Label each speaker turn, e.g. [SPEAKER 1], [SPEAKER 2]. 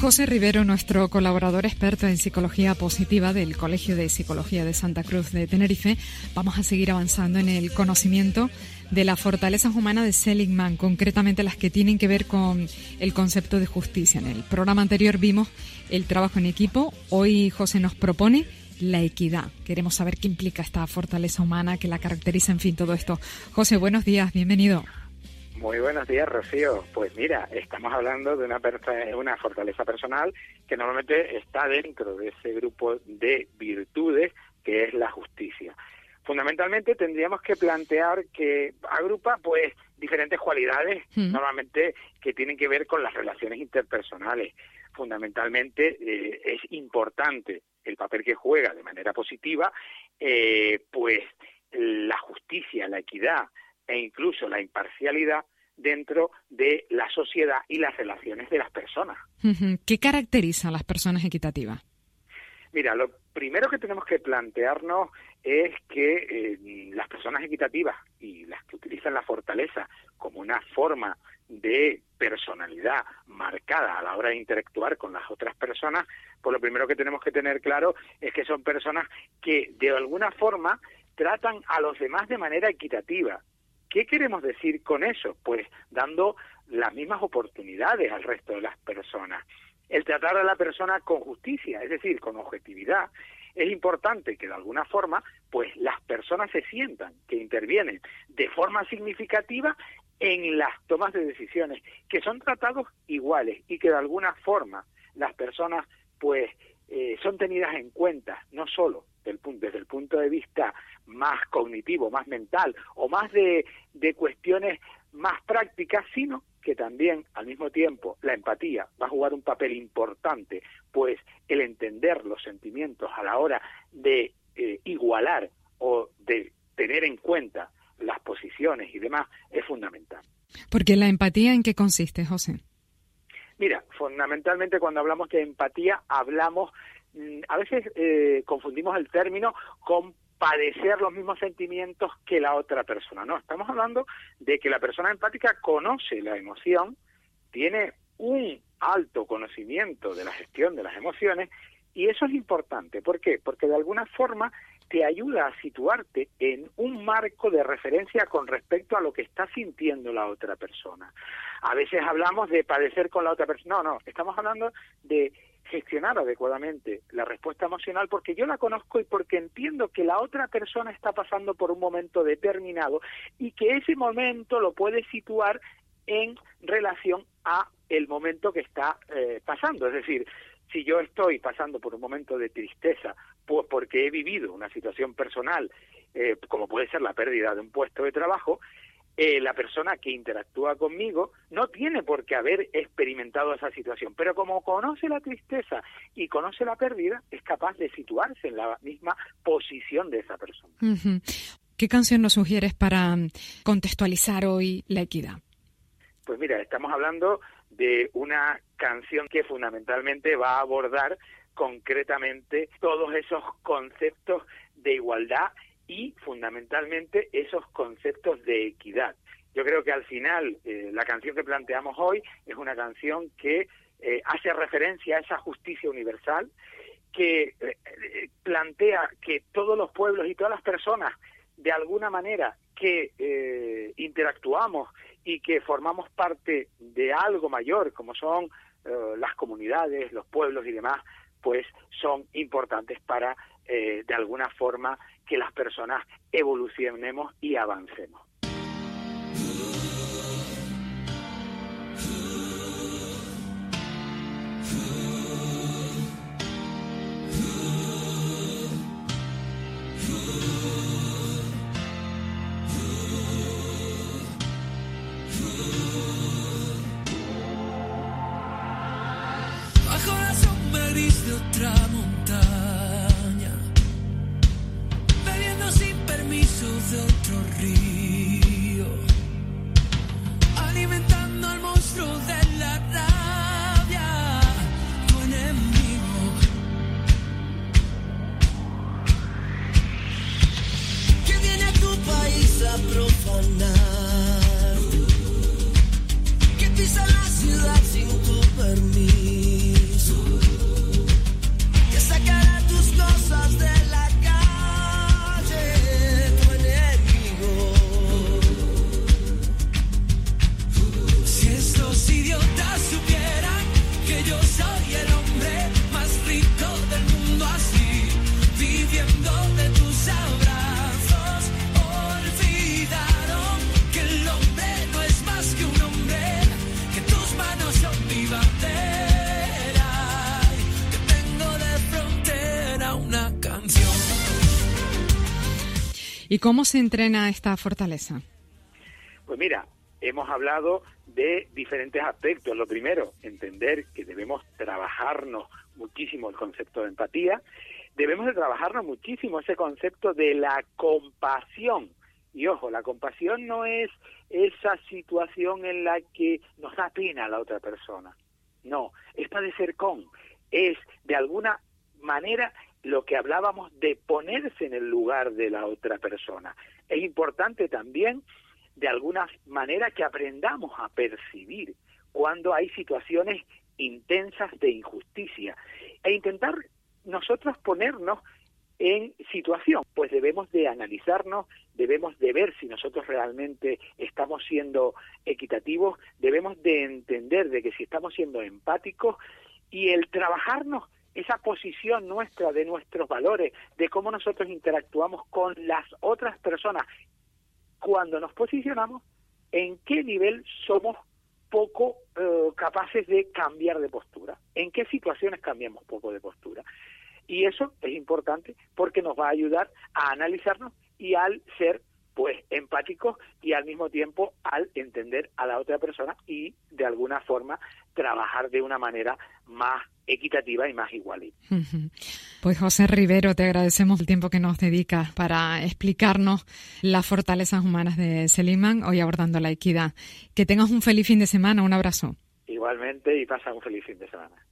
[SPEAKER 1] José Rivero, nuestro colaborador experto en psicología positiva del Colegio de Psicología de Santa Cruz de Tenerife, vamos a seguir avanzando en el conocimiento de las fortalezas humanas de Seligman, concretamente las que tienen que ver con el concepto de justicia. En el programa anterior vimos el trabajo en equipo, hoy José nos propone la equidad. Queremos saber qué implica esta fortaleza humana que la caracteriza, en fin, todo esto. José, buenos días, bienvenido.
[SPEAKER 2] Muy buenos días, Rocío. Pues mira, estamos hablando de una, una fortaleza personal que normalmente está dentro de ese grupo de virtudes que es la justicia. Fundamentalmente tendríamos que plantear que agrupa pues diferentes cualidades hmm. normalmente que tienen que ver con las relaciones interpersonales. Fundamentalmente eh, es importante el papel que juega de manera positiva, eh, pues la justicia, la equidad, e incluso la imparcialidad dentro de la sociedad y las relaciones de las personas.
[SPEAKER 1] ¿Qué caracteriza a las personas equitativas?
[SPEAKER 2] Mira, lo primero que tenemos que plantearnos es que eh, las personas equitativas y las que utilizan la fortaleza como una forma de personalidad marcada a la hora de interactuar con las otras personas, pues lo primero que tenemos que tener claro es que son personas que de alguna forma tratan a los demás de manera equitativa, ¿Qué queremos decir con eso? Pues dando las mismas oportunidades al resto de las personas. El tratar a la persona con justicia, es decir, con objetividad, es importante que de alguna forma, pues las personas se sientan que intervienen de forma significativa en las tomas de decisiones, que son tratados iguales y que de alguna forma las personas, pues, eh, son tenidas en cuenta, no solo desde el punto de vista más cognitivo, más mental o más de, de cuestiones más prácticas, sino que también al mismo tiempo la empatía va a jugar un papel importante, pues el entender los sentimientos a la hora de eh, igualar o de tener en cuenta las posiciones y demás es fundamental.
[SPEAKER 1] Porque la empatía en qué consiste, José?
[SPEAKER 2] Mira, fundamentalmente cuando hablamos de empatía hablamos, mm, a veces eh, confundimos el término con padecer los mismos sentimientos que la otra persona. No, estamos hablando de que la persona empática conoce la emoción, tiene un alto conocimiento de la gestión de las emociones y eso es importante. ¿Por qué? Porque de alguna forma te ayuda a situarte en un marco de referencia con respecto a lo que está sintiendo la otra persona. A veces hablamos de padecer con la otra persona. No, no, estamos hablando de gestionar adecuadamente la respuesta emocional porque yo la conozco y porque entiendo que la otra persona está pasando por un momento determinado y que ese momento lo puede situar en relación a el momento que está eh, pasando. Es decir, si yo estoy pasando por un momento de tristeza pues porque he vivido una situación personal, eh, como puede ser la pérdida de un puesto de trabajo, eh, la persona que interactúa conmigo no tiene por qué haber experimentado esa situación, pero como conoce la tristeza y conoce la pérdida, es capaz de situarse en la misma posición de esa persona.
[SPEAKER 1] ¿Qué canción nos sugieres para mm, contextualizar hoy la equidad?
[SPEAKER 2] Pues mira, estamos hablando de una canción que fundamentalmente va a abordar concretamente todos esos conceptos de igualdad y fundamentalmente esos conceptos de equidad. Yo creo que al final eh, la canción que planteamos hoy es una canción que eh, hace referencia a esa justicia universal, que eh, plantea que todos los pueblos y todas las personas, de alguna manera, que interactuamos y que formamos parte de algo mayor, como son las comunidades, los pueblos y demás, pues son importantes para, de alguna forma, que las personas evolucionemos y avancemos.
[SPEAKER 3] Otra de otro río, alimentando al monstruo de la rabia, tu enemigo. Que viene a tu país a profanar,
[SPEAKER 1] ¿Y cómo se entrena esta fortaleza?
[SPEAKER 2] Pues mira, hemos hablado de diferentes aspectos. Lo primero, entender que debemos trabajarnos muchísimo el concepto de empatía, debemos de trabajarnos muchísimo ese concepto de la compasión. Y ojo, la compasión no es esa situación en la que nos da pena a la otra persona. No, es padecer con, es de alguna manera lo que hablábamos de ponerse en el lugar de la otra persona. Es importante también de alguna manera que aprendamos a percibir cuando hay situaciones intensas de injusticia e intentar nosotros ponernos en situación, pues debemos de analizarnos, debemos de ver si nosotros realmente estamos siendo equitativos, debemos de entender de que si estamos siendo empáticos y el trabajarnos esa posición nuestra de nuestros valores, de cómo nosotros interactuamos con las otras personas cuando nos posicionamos, en qué nivel somos poco eh, capaces de cambiar de postura, en qué situaciones cambiamos poco de postura. Y eso es importante porque nos va a ayudar a analizarnos y al ser pues empáticos y al mismo tiempo al entender a la otra persona y de alguna forma trabajar de una manera más equitativa y más igual.
[SPEAKER 1] Pues José Rivero, te agradecemos el tiempo que nos dedicas para explicarnos las fortalezas humanas de Seligman, hoy abordando la equidad. Que tengas un feliz fin de semana, un abrazo.
[SPEAKER 2] Igualmente y pasa un feliz fin de semana.